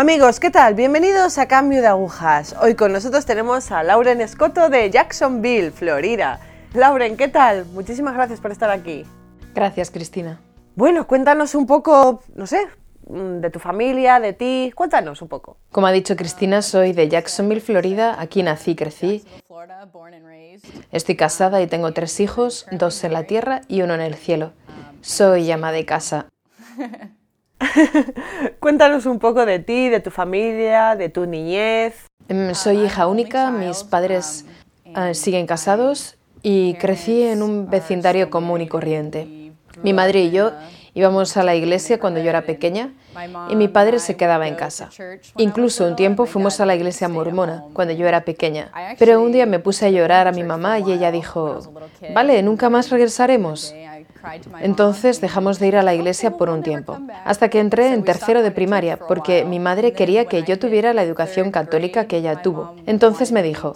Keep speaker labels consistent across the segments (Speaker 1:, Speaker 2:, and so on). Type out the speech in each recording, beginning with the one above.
Speaker 1: Amigos, ¿qué tal? Bienvenidos a Cambio de Agujas. Hoy con nosotros tenemos a Lauren Escoto de Jacksonville, Florida. Lauren, ¿qué tal? Muchísimas gracias por estar aquí.
Speaker 2: Gracias, Cristina.
Speaker 1: Bueno, cuéntanos un poco, no sé, mm, de tu familia, de ti. Cuéntanos un poco.
Speaker 2: Como ha dicho Cristina, soy de Jacksonville, Florida. Aquí nací y crecí. Estoy casada y tengo tres hijos, dos en la tierra y uno en el cielo. Soy ama de casa.
Speaker 1: Cuéntanos un poco de ti, de tu familia, de tu niñez.
Speaker 2: Em, soy hija única, mis padres eh, siguen casados y crecí en un vecindario común y corriente. Mi madre y yo íbamos a la iglesia cuando yo era pequeña y mi padre se quedaba en casa. Incluso un tiempo fuimos a la iglesia mormona cuando yo era pequeña. Pero un día me puse a llorar a mi mamá y ella dijo, vale, nunca más regresaremos. Entonces dejamos de ir a la iglesia por un tiempo, hasta que entré en tercero de primaria, porque mi madre quería que yo tuviera la educación católica que ella tuvo. Entonces me dijo,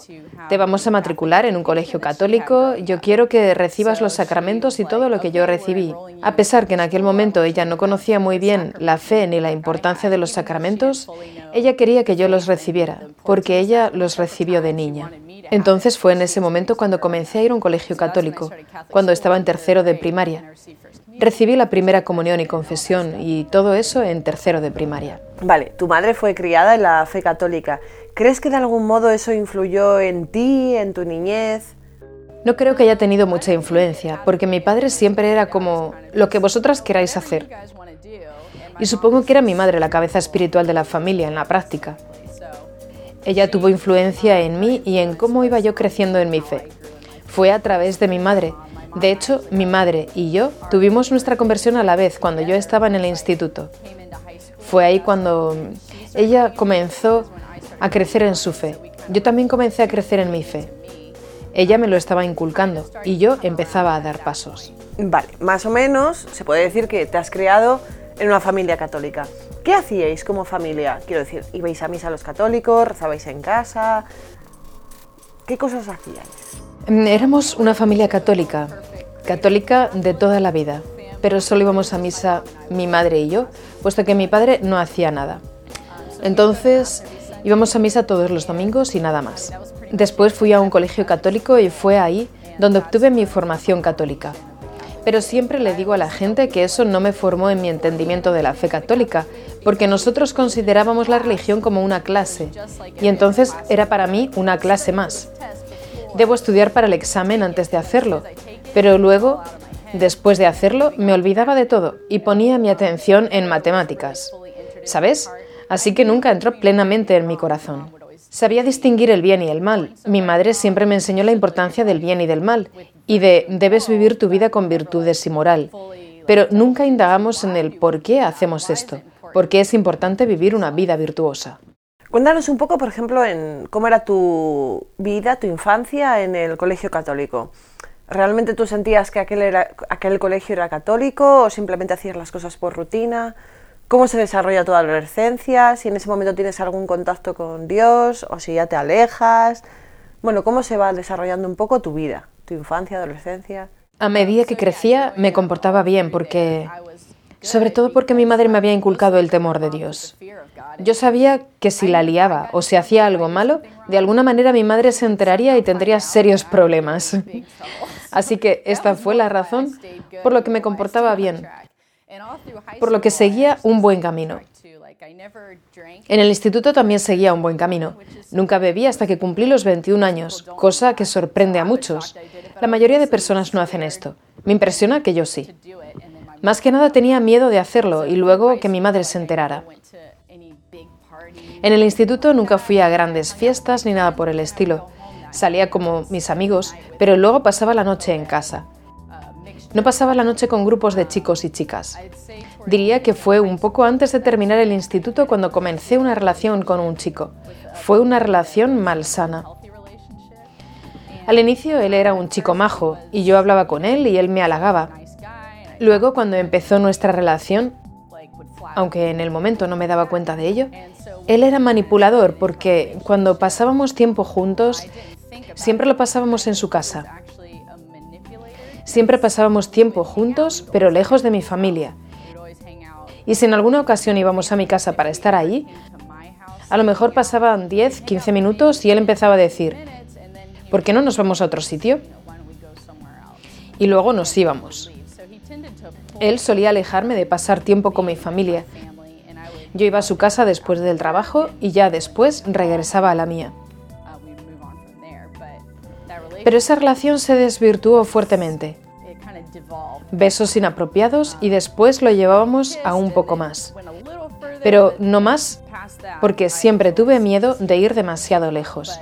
Speaker 2: te vamos a matricular en un colegio católico, yo quiero que recibas los sacramentos y todo lo que yo recibí. A pesar que en aquel momento ella no conocía muy bien la fe ni la importancia de los sacramentos, ella quería que yo los recibiera, porque ella los recibió de niña. Entonces fue en ese momento cuando comencé a ir a un colegio católico, cuando estaba en tercero de primaria. Recibí la primera comunión y confesión y todo eso en tercero de primaria.
Speaker 1: Vale, tu madre fue criada en la fe católica. ¿Crees que de algún modo eso influyó en ti, en tu niñez?
Speaker 2: No creo que haya tenido mucha influencia, porque mi padre siempre era como lo que vosotras queráis hacer. Y supongo que era mi madre la cabeza espiritual de la familia en la práctica. Ella tuvo influencia en mí y en cómo iba yo creciendo en mi fe. Fue a través de mi madre. De hecho, mi madre y yo tuvimos nuestra conversión a la vez cuando yo estaba en el instituto. Fue ahí cuando ella comenzó a crecer en su fe. Yo también comencé a crecer en mi fe. Ella me lo estaba inculcando y yo empezaba a dar pasos.
Speaker 1: Vale, más o menos se puede decir que te has creado en una familia católica. ¿Qué hacíais como familia? Quiero decir, ¿ibais a misa los católicos? ¿Rezabais en casa? ¿Qué cosas hacíais?
Speaker 2: Mm, éramos una familia católica, católica de toda la vida, pero solo íbamos a misa mi madre y yo, puesto que mi padre no hacía nada. Entonces íbamos a misa todos los domingos y nada más. Después fui a un colegio católico y fue ahí donde obtuve mi formación católica. Pero siempre le digo a la gente que eso no me formó en mi entendimiento de la fe católica, porque nosotros considerábamos la religión como una clase, y entonces era para mí una clase más. Debo estudiar para el examen antes de hacerlo, pero luego, después de hacerlo, me olvidaba de todo y ponía mi atención en matemáticas. ¿Sabes? Así que nunca entró plenamente en mi corazón. Sabía distinguir el bien y el mal. Mi madre siempre me enseñó la importancia del bien y del mal, y de debes vivir tu vida con virtudes y moral. Pero nunca indagamos en el por qué hacemos esto, por qué es importante vivir una vida virtuosa.
Speaker 1: Cuéntanos un poco, por ejemplo, en cómo era tu vida, tu infancia en el colegio católico. ¿Realmente tú sentías que aquel, aquel colegio era católico o simplemente hacías las cosas por rutina? ¿Cómo se desarrolla la adolescencia? Si en ese momento tienes algún contacto con Dios o si ya te alejas. Bueno, ¿cómo se va desarrollando un poco tu vida? tu infancia, adolescencia?
Speaker 2: A medida que crecía me comportaba bien porque, sobre todo porque mi madre me había inculcado el temor de Dios. Yo sabía que si la liaba o si hacía algo malo, de alguna manera mi madre se enteraría y tendría serios problemas. Así que esta fue la razón por lo que me comportaba bien, por lo que seguía un buen camino. En el instituto también seguía un buen camino. Nunca bebí hasta que cumplí los 21 años, cosa que sorprende a muchos. La mayoría de personas no hacen esto. Me impresiona que yo sí. Más que nada tenía miedo de hacerlo y luego que mi madre se enterara. En el instituto nunca fui a grandes fiestas ni nada por el estilo. Salía como mis amigos, pero luego pasaba la noche en casa. No pasaba la noche con grupos de chicos y chicas. Diría que fue un poco antes de terminar el instituto cuando comencé una relación con un chico. Fue una relación malsana. Al inicio él era un chico majo y yo hablaba con él y él me halagaba. Luego cuando empezó nuestra relación, aunque en el momento no me daba cuenta de ello, él era manipulador porque cuando pasábamos tiempo juntos, siempre lo pasábamos en su casa. Siempre pasábamos tiempo juntos, pero lejos de mi familia. Y si en alguna ocasión íbamos a mi casa para estar ahí, A lo mejor pasaban 10, 15 minutos y él empezaba a decir, ¿por qué no nos vamos a otro sitio? Y luego nos íbamos. Él solía alejarme de pasar tiempo con mi familia. Yo iba a su casa después del trabajo y ya después regresaba a la mía. Pero esa relación se desvirtuó fuertemente. Besos inapropiados y después lo llevábamos a un poco más. Pero no más porque siempre tuve miedo de ir demasiado lejos.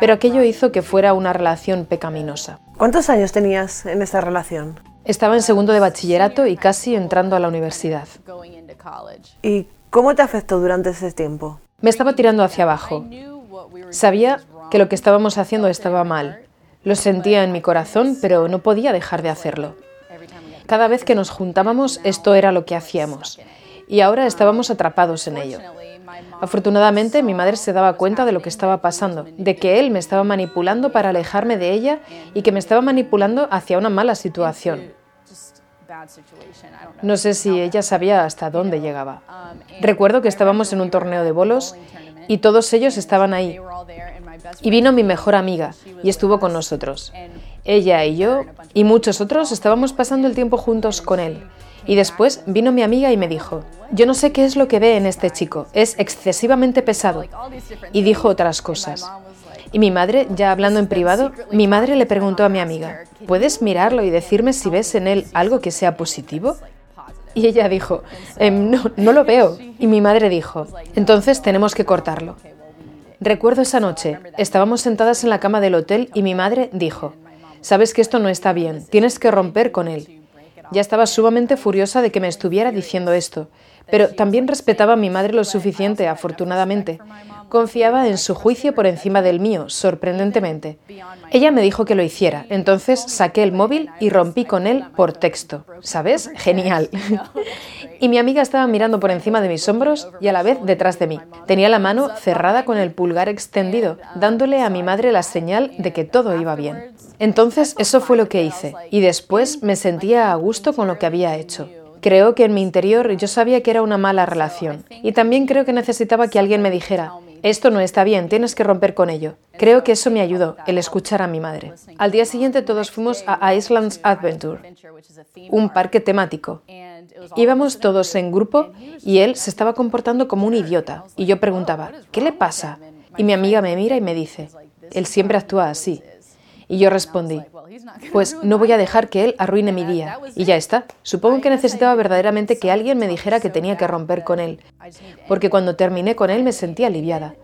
Speaker 2: Pero aquello hizo que fuera una relación pecaminosa.
Speaker 1: ¿Cuántos años tenías en esta relación?
Speaker 2: Estaba en segundo de bachillerato y casi entrando a la universidad.
Speaker 1: ¿Y cómo te afectó durante ese tiempo?
Speaker 2: Me estaba tirando hacia abajo. Sabía que lo que estábamos haciendo estaba mal. Lo sentía en mi corazón, pero no podía dejar de hacerlo. Cada vez que nos juntábamos, esto era lo que hacíamos. Y ahora estábamos atrapados en ello. Afortunadamente, mi madre se daba cuenta de lo que estaba pasando, de que él me estaba manipulando para alejarme de ella y que me estaba manipulando hacia una mala situación. No sé si ella sabía hasta dónde llegaba. Recuerdo que estábamos en un torneo de bolos y todos ellos estaban ahí. Y vino mi mejor amiga y estuvo con nosotros. Ella y yo y muchos otros estábamos pasando el tiempo juntos con él. Y después vino mi amiga y me dijo, yo no sé qué es lo que ve en este chico, es excesivamente pesado. Y dijo otras cosas. Y mi madre, ya hablando en privado, mi madre le preguntó a mi amiga, ¿puedes mirarlo y decirme si ves en él algo que sea positivo? Y ella dijo, em, no, no lo veo. Y mi madre dijo, entonces tenemos que cortarlo. Recuerdo esa noche, estábamos sentadas en la cama del hotel y mi madre dijo, sabes que esto no está bien, tienes que romper con él. Ya estaba sumamente furiosa de que me estuviera diciendo esto, pero también respetaba a mi madre lo suficiente, afortunadamente. Confiaba en su juicio por encima del mío, sorprendentemente. Ella me dijo que lo hiciera, entonces saqué el móvil y rompí con él por texto. ¿Sabes? Genial. y mi amiga estaba mirando por encima de mis hombros y a la vez detrás de mí. Tenía la mano cerrada con el pulgar extendido, dándole a mi madre la señal de que todo iba bien. Entonces eso fue lo que hice y después me sentía a gusto con lo que había hecho. Creo que en mi interior yo sabía que era una mala relación y también creo que necesitaba que alguien me dijera, esto no está bien, tienes que romper con ello. Creo que eso me ayudó, el escuchar a mi madre. Al día siguiente todos fuimos a Islands Adventure, un parque temático. Íbamos todos en grupo y él se estaba comportando como un idiota y yo preguntaba, ¿qué le pasa? Y mi amiga me mira y me dice, él siempre actúa así. Y yo respondí, pues no voy a dejar que él arruine mi día. Y ya está. Supongo que necesitaba verdaderamente que alguien me dijera que tenía que romper con él. Porque cuando terminé con él me sentí aliviada.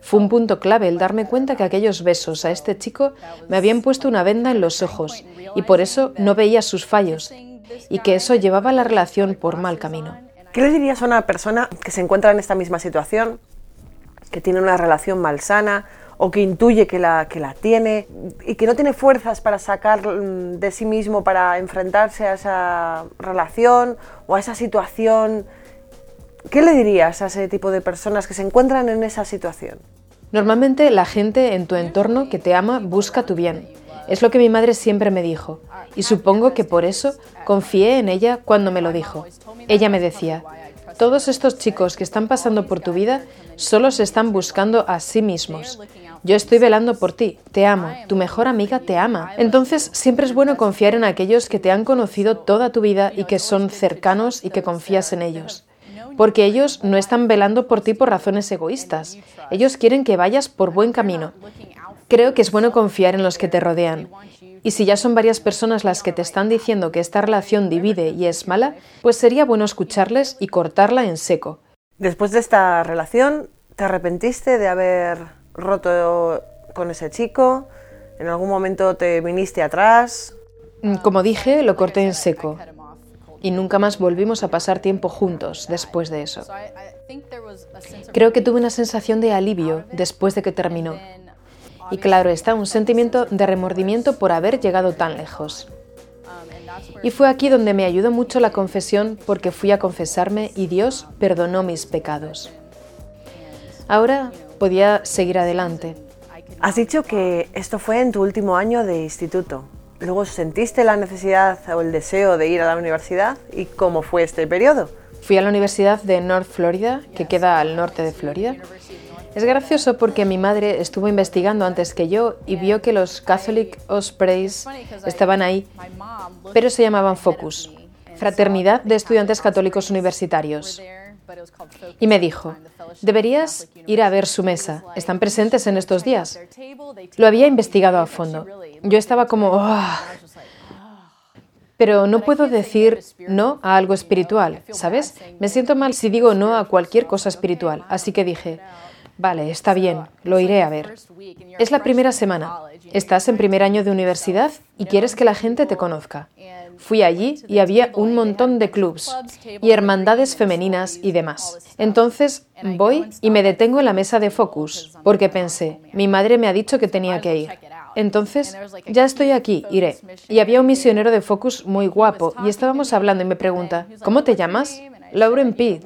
Speaker 2: Fue un punto clave el darme cuenta que aquellos besos a este chico me habían puesto una venda en los ojos y por eso no veía sus fallos y que eso llevaba la relación por mal camino.
Speaker 1: ¿Qué le dirías a una persona que se encuentra en esta misma situación, que tiene una relación malsana, o que intuye que la, que la tiene y que no tiene fuerzas para sacar mm, de sí mismo, para enfrentarse a esa relación o a esa situación, ¿qué le dirías a ese tipo de personas que se encuentran en esa situación?
Speaker 2: Normalmente la gente en tu entorno que te ama busca tu bien. Es lo que mi madre siempre me dijo y supongo que por eso confié en ella cuando me lo dijo. Ella me decía, todos estos chicos que están pasando por tu vida solo se están buscando a sí mismos. Yo estoy velando por ti, te amo, tu mejor amiga te ama. Entonces siempre es bueno confiar en aquellos que te han conocido toda tu vida y que son cercanos y que confías en ellos. Porque ellos no están velando por ti por razones egoístas. Ellos quieren que vayas por buen camino. Creo que es bueno confiar en los que te rodean. Y si ya son varias personas las que te están diciendo que esta relación divide y es mala, pues sería bueno escucharles y cortarla en seco.
Speaker 1: Después de esta relación, ¿te arrepentiste de haber roto con ese chico? ¿En algún momento te viniste atrás?
Speaker 2: Mm, como dije, lo corté en seco. Y nunca más volvimos a pasar tiempo juntos después de eso. Creo que tuve una sensación de alivio después de que terminó. Y claro está, un sentimiento de remordimiento por haber llegado tan lejos. Y fue aquí donde me ayudó mucho la confesión porque fui a confesarme y Dios perdonó mis pecados. Ahora podía seguir adelante.
Speaker 1: Has dicho que esto fue en tu último año de instituto. Luego sentiste la necesidad o el deseo de ir a la universidad y cómo fue este periodo.
Speaker 2: Fui a la Universidad de North Florida, que queda al norte de Florida. Es gracioso porque mi madre estuvo investigando antes que yo y vio que los Catholic Ospreys estaban ahí, pero se llamaban Focus, Fraternidad de Estudiantes Católicos Universitarios. Y me dijo, deberías ir a ver su mesa. ¿Están presentes en estos días? Lo había investigado a fondo. Yo estaba como, "Ah". pero no puedo decir no a algo espiritual, ¿sabes? Me siento mal si digo no a cualquier cosa espiritual. Así que dije, vale, está bien, lo iré a ver. Es la primera semana. Estás en primer año de universidad y quieres que la gente te conozca. Fui allí y había un montón de clubs y hermandades femeninas y demás. Entonces voy y me detengo en la mesa de Focus porque pensé, mi madre me ha dicho que tenía que ir. Entonces, ya estoy aquí, iré. Y había un misionero de Focus muy guapo y estábamos hablando y me pregunta, ¿cómo te llamas? Lauren Pitt,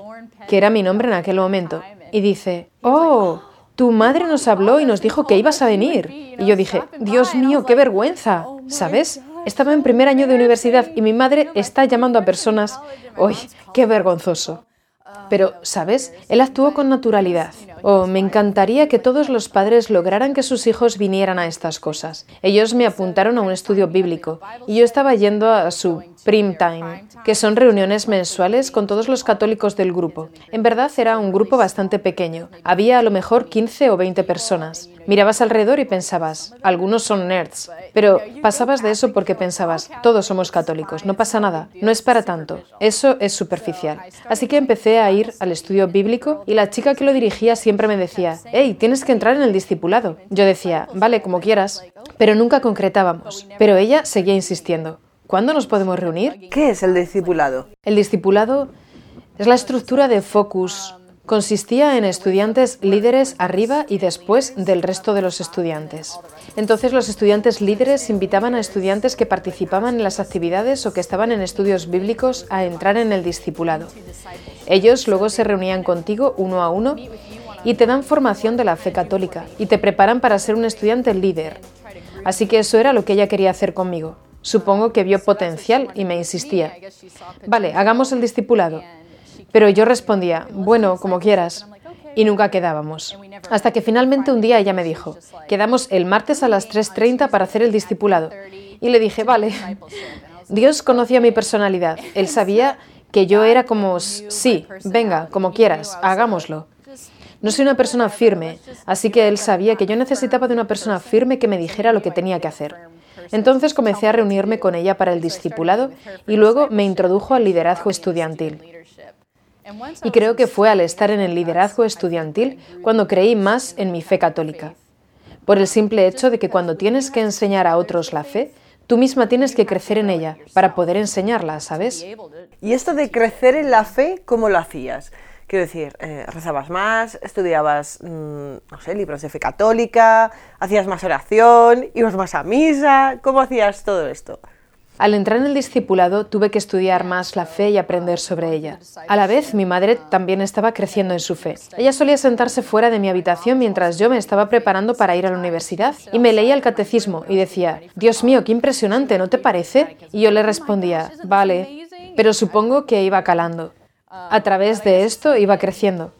Speaker 2: que era mi nombre en aquel momento. Y dice, oh, tu madre nos habló y nos dijo que ibas a venir. Y yo dije, Dios mío, qué vergüenza, ¿sabes? Estaba en primer año de universidad y mi madre está llamando a personas. ¡Uy, qué vergonzoso! Pero, ¿sabes? Él actuó con naturalidad. Oh, me encantaría que todos los padres lograran que sus hijos vinieran a estas cosas. Ellos me apuntaron a un estudio bíblico y yo estaba yendo a su Prim Time, que son reuniones mensuales con todos los católicos del grupo. En verdad era un grupo bastante pequeño. Había a lo mejor 15 o 20 personas. Mirabas alrededor y pensabas, algunos son nerds, pero pasabas de eso porque pensabas, todos somos católicos, no pasa nada, no es para tanto, eso es superficial. Así que empecé a ir al estudio bíblico y la chica que lo dirigía siempre me decía, hey, tienes que entrar en el discipulado. Yo decía, vale, como quieras, pero nunca concretábamos. Pero ella seguía insistiendo, ¿cuándo nos podemos reunir?
Speaker 1: ¿Qué es el discipulado?
Speaker 2: El discipulado es la estructura de focus Consistía en estudiantes líderes arriba y después del resto de los estudiantes. Entonces los estudiantes líderes invitaban a estudiantes que participaban en las actividades o que estaban en estudios bíblicos a entrar en el discipulado. Ellos luego se reunían contigo uno a uno y te dan formación de la fe católica y te preparan para ser un estudiante líder. Así que eso era lo que ella quería hacer conmigo. Supongo que vio potencial y me insistía. Vale, hagamos el discipulado. Pero yo respondía, bueno, como quieras. Y nunca quedábamos. Hasta que finalmente un día ella me dijo, quedamos el martes a las 3.30 para hacer el discipulado. Y le dije, vale. Dios conocía mi personalidad. Él sabía que yo era como, sí, venga, como quieras, hagámoslo. No soy una persona firme, así que él sabía que yo necesitaba de una persona firme que me dijera lo que tenía que hacer. Entonces comencé a reunirme con ella para el discipulado y luego me introdujo al liderazgo estudiantil. Y creo que fue al estar en el liderazgo estudiantil cuando creí más en mi fe católica. Por el simple hecho de que cuando tienes que enseñar a otros la fe, tú misma tienes que crecer en ella para poder enseñarla, ¿sabes?
Speaker 1: ¿Y esto de crecer en la fe, cómo lo hacías? Quiero decir, eh, rezabas más, estudiabas, mm, no sé, libros de fe católica, hacías más oración, ibas más a misa, ¿cómo hacías todo esto?
Speaker 2: Al entrar en el discipulado tuve que estudiar más la fe y aprender sobre ella. A la vez, mi madre también estaba creciendo en su fe. Ella solía sentarse fuera de mi habitación mientras yo me estaba preparando para ir a la universidad y me leía el catecismo y decía, Dios mío, qué impresionante, ¿no te parece? Y yo le respondía, vale, pero supongo que iba calando. A través de esto iba creciendo.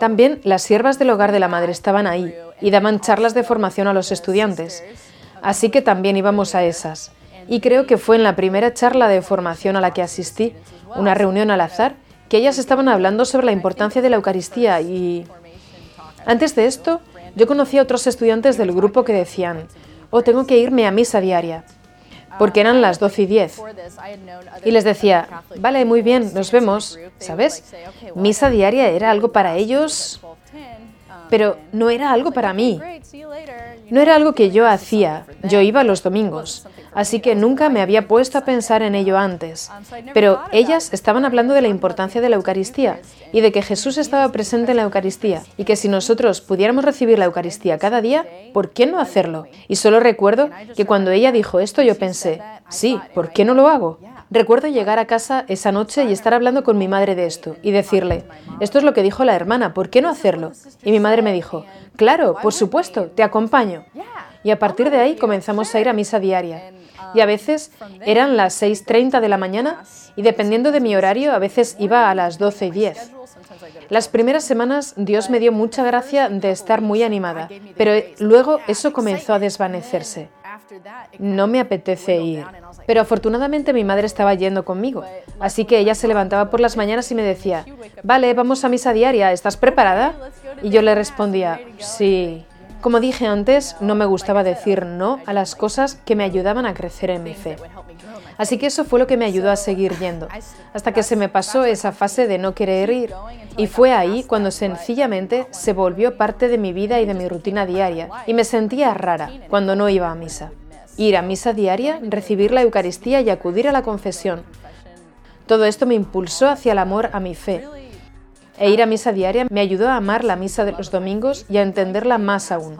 Speaker 2: También las siervas del hogar de la madre estaban ahí y daban charlas de formación a los estudiantes. Así que también íbamos a esas y creo que fue en la primera charla de formación a la que asistí, una reunión al azar, que ellas estaban hablando sobre la importancia de la Eucaristía y... Antes de esto, yo conocí a otros estudiantes del grupo que decían, oh, tengo que irme a misa diaria, porque eran las 12 y 10. Y les decía, vale, muy bien, nos vemos, ¿sabes? Misa diaria era algo para ellos, pero no era algo para mí. No era algo que yo hacía, yo iba los domingos así que nunca me había puesto a pensar en ello antes. Pero ellas estaban hablando de la importancia de la Eucaristía y de que Jesús estaba presente en la Eucaristía y que si nosotros pudiéramos recibir la Eucaristía cada día, ¿por qué no hacerlo? Y solo recuerdo que cuando ella dijo esto yo pensé, sí, ¿por qué no lo hago? Recuerdo llegar a casa esa noche y estar hablando con mi madre de esto y decirle, esto es lo que dijo la hermana, ¿por qué no hacerlo? Y mi madre me dijo, claro, por supuesto, te acompaño. Y a partir de ahí comenzamos a ir a misa diaria. Y a veces eran las 6.30 de la mañana y dependiendo de mi horario, a veces iba a las 12 y 10. Las primeras semanas Dios me dio mucha gracia de estar muy animada, pero luego eso comenzó a desvanecerse. No me apetece ir. Pero afortunadamente mi madre estaba yendo conmigo, así que ella se levantaba por las mañanas y me decía, vale, vamos a misa diaria, ¿estás preparada? Y yo le respondía, sí. Como dije antes, no me gustaba decir no a las cosas que me ayudaban a crecer en mi fe. Así que eso fue lo que me ayudó a seguir yendo, hasta que se me pasó esa fase de no querer ir. Y fue ahí cuando sencillamente se volvió parte de mi vida y de mi rutina diaria, y me sentía rara cuando no iba a misa. Ir a misa diaria, recibir la Eucaristía y acudir a la confesión. Todo esto me impulsó hacia el amor a mi fe, e ir a misa diaria me ayudó a amar la misa de los domingos y a entenderla más aún.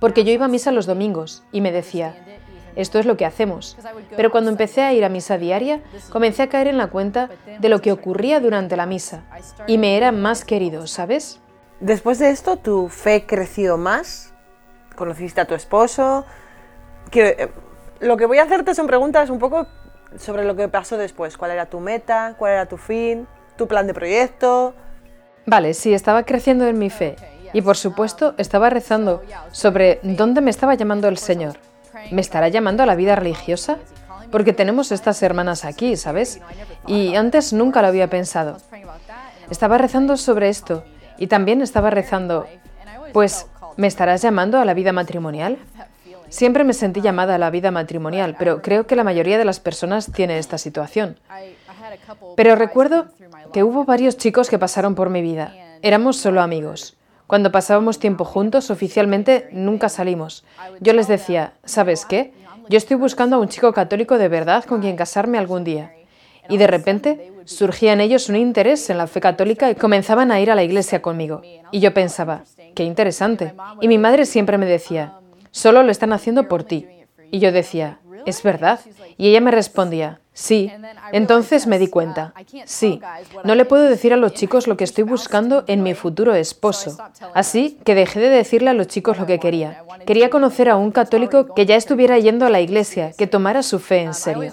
Speaker 2: Porque yo iba a misa los domingos y me decía, esto es lo que hacemos. Pero cuando empecé a ir a misa diaria, comencé a caer en la cuenta de lo que ocurría durante la misa y me era más querido, ¿sabes?
Speaker 1: Después de esto, ¿tu fe creció más? ¿Conociste a tu esposo? Eh, lo que voy a hacerte son preguntas un poco sobre lo que pasó después. ¿Cuál era tu meta? ¿Cuál era tu fin? ¿Tu plan de proyecto?
Speaker 2: Vale, sí, estaba creciendo en mi fe. Y por supuesto, estaba rezando sobre dónde me estaba llamando el Señor. ¿Me estará llamando a la vida religiosa? Porque tenemos estas hermanas aquí, ¿sabes? Y antes nunca lo había pensado. Estaba rezando sobre esto y también estaba rezando, pues, ¿me estarás llamando a la vida matrimonial? Siempre me sentí llamada a la vida matrimonial, pero creo que la mayoría de las personas tiene esta situación. Pero recuerdo que hubo varios chicos que pasaron por mi vida. Éramos solo amigos. Cuando pasábamos tiempo juntos, oficialmente nunca salimos. Yo les decía, ¿sabes qué? Yo estoy buscando a un chico católico de verdad con quien casarme algún día. Y de repente surgía en ellos un interés en la fe católica y comenzaban a ir a la iglesia conmigo. Y yo pensaba, qué interesante. Y mi madre siempre me decía, solo lo están haciendo por ti. Y yo decía, es verdad. Y ella me respondía, Sí, entonces me di cuenta. Sí, no le puedo decir a los chicos lo que estoy buscando en mi futuro esposo. Así que dejé de decirle a los chicos lo que quería. Quería conocer a un católico que ya estuviera yendo a la iglesia, que tomara su fe en serio.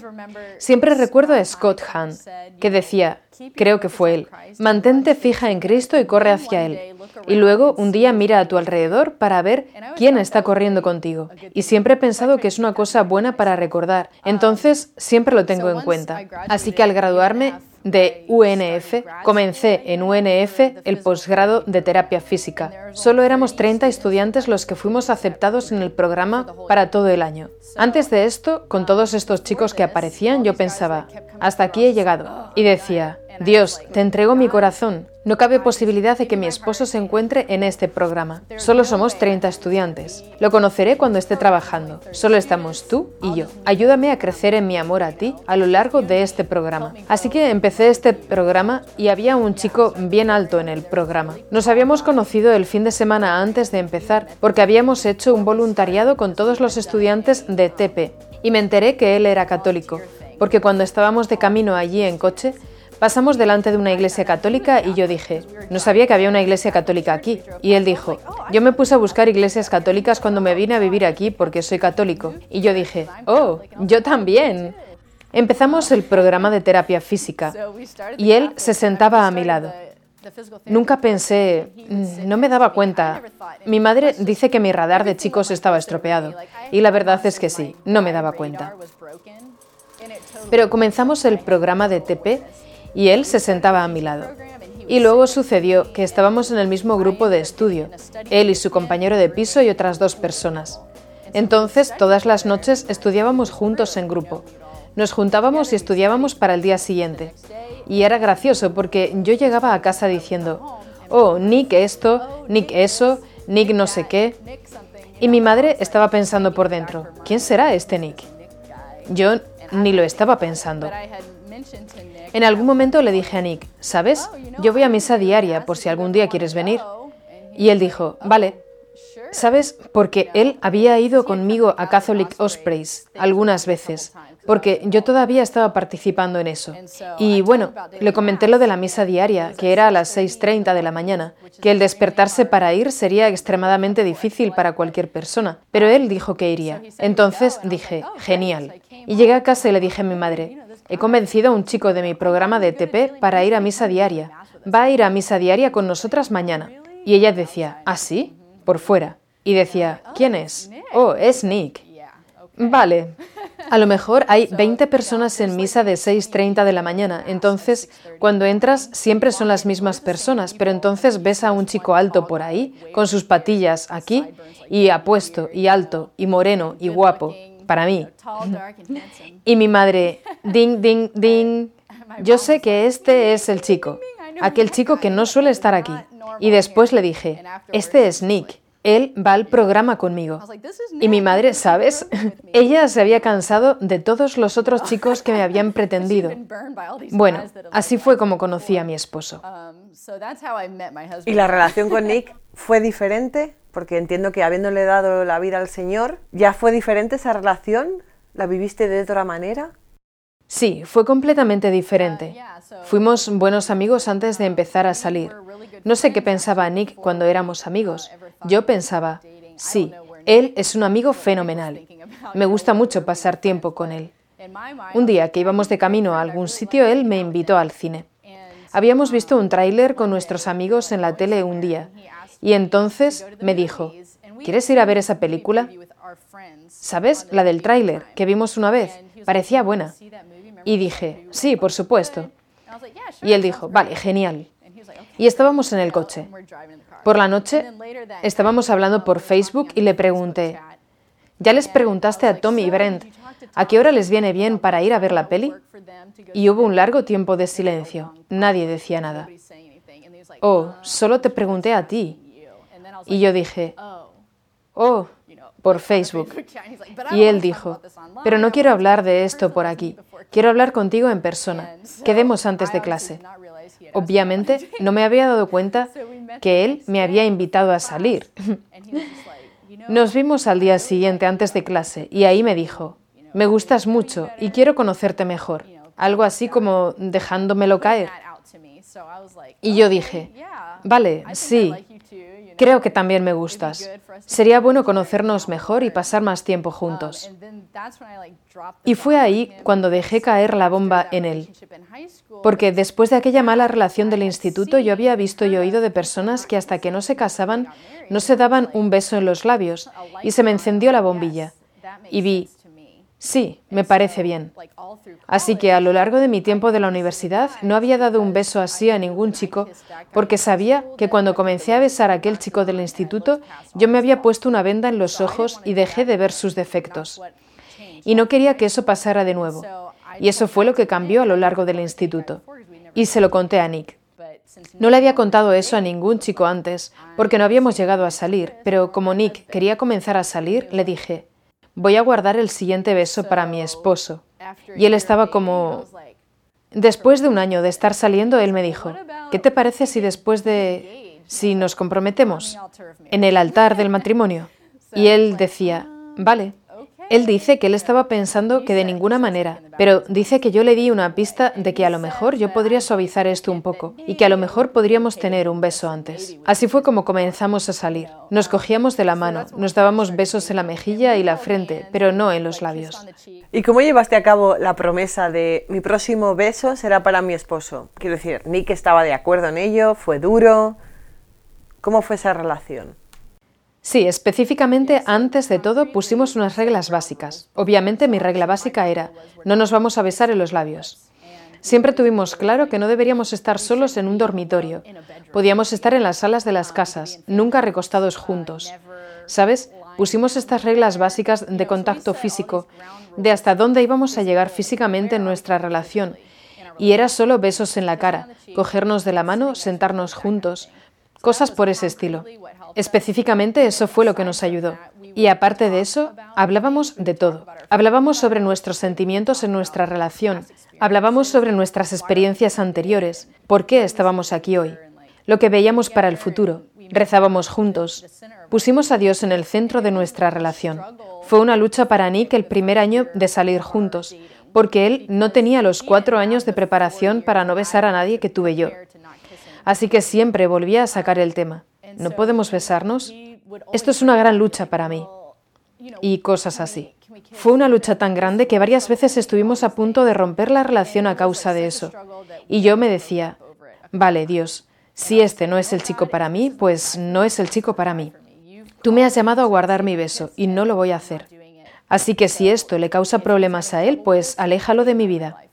Speaker 2: Siempre recuerdo a Scott Hahn, que decía, creo que fue él, mantente fija en Cristo y corre hacia Él. Y luego un día mira a tu alrededor para ver quién está corriendo contigo. Y siempre he pensado que es una cosa buena para recordar. Entonces siempre lo tengo en cuenta. Así que al graduarme de UNF, comencé en UNF el posgrado de terapia física. Solo éramos 30 estudiantes los que fuimos aceptados en el programa para todo el año. Antes de esto, con todos estos chicos que aparecían, yo pensaba, hasta aquí he llegado. Y decía, Dios, te entrego mi corazón. No cabe posibilidad de que mi esposo se encuentre en este programa. Solo somos 30 estudiantes. Lo conoceré cuando esté trabajando. Solo estamos tú y yo. Ayúdame a crecer en mi amor a ti a lo largo de este programa. Así que empecé este programa y había un chico bien alto en el programa. Nos habíamos conocido el fin de semana antes de empezar porque habíamos hecho un voluntariado con todos los estudiantes de TP y me enteré que él era católico porque cuando estábamos de camino allí en coche Pasamos delante de una iglesia católica y yo dije, no sabía que había una iglesia católica aquí. Y él dijo, yo me puse a buscar iglesias católicas cuando me vine a vivir aquí porque soy católico. Y yo dije, oh, yo también. Empezamos el programa de terapia física y él se sentaba a mi lado. Nunca pensé, mm, no me daba cuenta. Mi madre dice que mi radar de chicos estaba estropeado y la verdad es que sí, no me daba cuenta. Pero comenzamos el programa de TP y él se sentaba a mi lado. Y luego sucedió que estábamos en el mismo grupo de estudio, él y su compañero de piso y otras dos personas. Entonces, todas las noches estudiábamos juntos en grupo. Nos juntábamos y estudiábamos para el día siguiente. Y era gracioso porque yo llegaba a casa diciendo, oh, Nick esto, Nick eso, Nick no sé qué. Y mi madre estaba pensando por dentro, ¿quién será este Nick? Yo ni lo estaba pensando. En algún momento le dije a Nick, ¿sabes? Yo voy a misa diaria por si algún día quieres venir. Y él dijo, vale. ¿Sabes? Porque él había ido conmigo a Catholic Ospreys algunas veces, porque yo todavía estaba participando en eso. Y bueno, le comenté lo de la misa diaria, que era a las 6.30 de la mañana, que el despertarse para ir sería extremadamente difícil para cualquier persona, pero él dijo que iría. Entonces dije, genial. Y llegué a casa y le dije a mi madre, he convencido a un chico de mi programa de TP para ir a misa diaria. Va a ir a misa diaria con nosotras mañana. Y ella decía, ¿ah, sí? Por fuera. Y decía, ¿quién es? Oh, es Nick. Vale. A lo mejor hay 20 personas en misa de 6.30 de la mañana, entonces cuando entras siempre son las mismas personas, pero entonces ves a un chico alto por ahí, con sus patillas aquí, y apuesto, y alto, y moreno, y guapo, para mí. Y mi madre, ding, ding, ding, yo sé que este es el chico, aquel chico que no suele estar aquí. Y después le dije, este es Nick él va al programa conmigo. Y mi madre, ¿sabes? Ella se había cansado de todos los otros chicos que me habían pretendido. Bueno, así fue como conocí a mi esposo. Um,
Speaker 1: ¿Y la relación con Nick fue diferente? Porque entiendo que habiéndole dado la vida al Señor, ¿ya fue diferente esa relación? ¿La viviste de otra manera?
Speaker 2: Sí, fue completamente diferente. Fuimos buenos amigos antes de empezar a salir. No sé qué pensaba Nick cuando éramos amigos. Yo pensaba, sí, él es un amigo fenomenal. Me gusta mucho pasar tiempo con él. Un día que íbamos de camino a algún sitio, él me invitó al cine. Habíamos visto un tráiler con nuestros amigos en la tele un día y entonces me dijo, ¿quieres ir a ver esa película? ¿Sabes? La del tráiler que vimos una vez. Parecía buena. Y dije, sí, por supuesto. Y él dijo, vale, genial. Y estábamos en el coche. Por la noche estábamos hablando por Facebook y le pregunté, ¿ya les preguntaste a Tommy y Brent a qué hora les viene bien para ir a ver la peli? Y hubo un largo tiempo de silencio. Nadie decía nada. Oh, solo te pregunté a ti. Y yo dije, oh, por Facebook. Y él dijo, pero no quiero hablar de esto por aquí, quiero hablar contigo en persona. Quedemos antes de clase. Obviamente no me había dado cuenta que él me había invitado a salir. Nos vimos al día siguiente antes de clase y ahí me dijo, me gustas mucho y quiero conocerte mejor. Algo así como dejándomelo caer. Y yo dije, vale, sí, Creo que también me gustas. Sería bueno conocernos mejor y pasar más tiempo juntos. Y fue ahí cuando dejé caer la bomba en él. Porque después de aquella mala relación del instituto yo había visto y oído de personas que hasta que no se casaban no se daban un beso en los labios y se me encendió la bombilla. Y vi, Sí, me parece bien. Así que a lo largo de mi tiempo de la universidad no había dado un beso así a ningún chico porque sabía que cuando comencé a besar a aquel chico del instituto yo me había puesto una venda en los ojos y dejé de ver sus defectos. Y no quería que eso pasara de nuevo. Y eso fue lo que cambió a lo largo del instituto. Y se lo conté a Nick. No le había contado eso a ningún chico antes, porque no habíamos llegado a salir, pero como Nick quería comenzar a salir, le dije, voy a guardar el siguiente beso para mi esposo. Y él estaba como... Después de un año de estar saliendo, él me dijo, ¿qué te parece si después de... si nos comprometemos en el altar del matrimonio? Y él decía, vale. Él dice que él estaba pensando que de ninguna manera, pero dice que yo le di una pista de que a lo mejor yo podría suavizar esto un poco y que a lo mejor podríamos tener un beso antes. Así fue como comenzamos a salir. Nos cogíamos de la mano, nos dábamos besos en la mejilla y la frente, pero no en los labios.
Speaker 1: ¿Y cómo llevaste a cabo la promesa de mi próximo beso será para mi esposo? Quiero decir, Nick estaba de acuerdo en ello, fue duro. ¿Cómo fue esa relación?
Speaker 2: Sí, específicamente antes de todo pusimos unas reglas básicas. Obviamente mi regla básica era, no nos vamos a besar en los labios. Siempre tuvimos claro que no deberíamos estar solos en un dormitorio. Podíamos estar en las salas de las casas, nunca recostados juntos. ¿Sabes? Pusimos estas reglas básicas de contacto físico, de hasta dónde íbamos a llegar físicamente en nuestra relación. Y era solo besos en la cara, cogernos de la mano, sentarnos juntos, cosas por ese estilo. Específicamente eso fue lo que nos ayudó. Y aparte de eso, hablábamos de todo. Hablábamos sobre nuestros sentimientos en nuestra relación. Hablábamos sobre nuestras experiencias anteriores. ¿Por qué estábamos aquí hoy? Lo que veíamos para el futuro. Rezábamos juntos. Pusimos a Dios en el centro de nuestra relación. Fue una lucha para Nick el primer año de salir juntos, porque él no tenía los cuatro años de preparación para no besar a nadie que tuve yo. Así que siempre volvía a sacar el tema. ¿No podemos besarnos? Esto es una gran lucha para mí. Y cosas así. Fue una lucha tan grande que varias veces estuvimos a punto de romper la relación a causa de eso. Y yo me decía, vale, Dios, si este no es el chico para mí, pues no es el chico para mí. Tú me has llamado a guardar mi beso y no lo voy a hacer. Así que si esto le causa problemas a él, pues aléjalo de mi vida.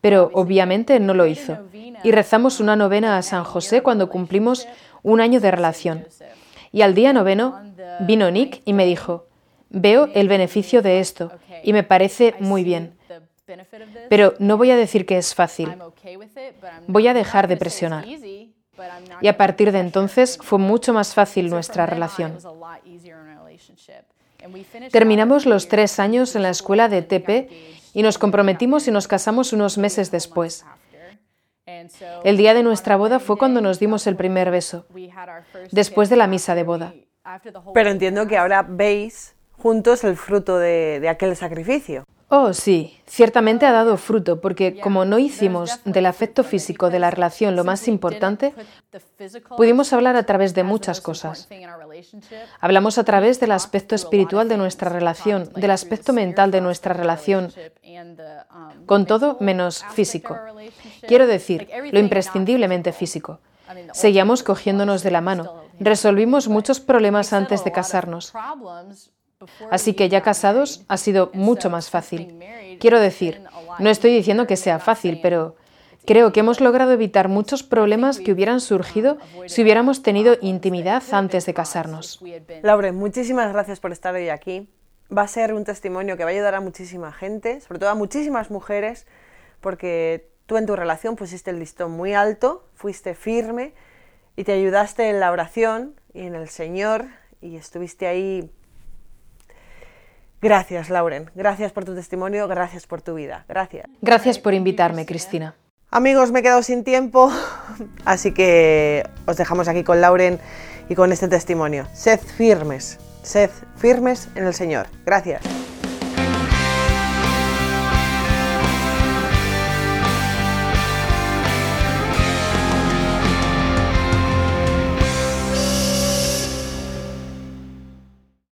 Speaker 2: Pero obviamente no lo hizo. Y rezamos una novena a San José cuando cumplimos un año de relación. Y al día noveno vino Nick y me dijo, Veo el beneficio de esto y me parece muy bien. Pero no voy a decir que es fácil. Voy a dejar de presionar. Y a partir de entonces fue mucho más fácil nuestra relación. Terminamos los tres años en la escuela de TP y nos comprometimos y nos casamos unos meses después. El día de nuestra boda fue cuando nos dimos el primer beso, después de la misa de boda.
Speaker 1: Pero entiendo que ahora veis juntos el fruto de, aquel sacrificio.
Speaker 2: Oh, sí, ciertamente ha dado fruto, porque como no hicimos del afecto físico de la relación lo más importante, pudimos hablar a través de muchas cosas. Hablamos a través del aspecto espiritual de nuestra relación, del aspecto mental de nuestra relación, con todo menos físico. Quiero decir, lo imprescindiblemente físico. Seguíamos cogiéndonos de la mano. Resolvimos muchos problemas antes de casarnos. Así que ya casados ha sido mucho más fácil. Quiero decir, no estoy diciendo que sea fácil, pero creo que hemos logrado evitar muchos problemas que hubieran surgido si hubiéramos tenido intimidad antes de casarnos.
Speaker 1: Laure, muchísimas gracias por estar hoy aquí. Va a ser un testimonio que va a ayudar a muchísima gente, sobre todo a muchísimas mujeres, porque tú en tu relación pusiste el listón muy alto, fuiste firme y te ayudaste en la oración y en el Señor y estuviste ahí Gracias, Lauren. Gracias por tu testimonio, gracias por tu vida. Gracias.
Speaker 2: Gracias por invitarme, Cristina.
Speaker 1: Amigos, me he quedado sin tiempo, así que os dejamos aquí con Lauren y con este testimonio. Sed firmes, sed firmes en el Señor. Gracias.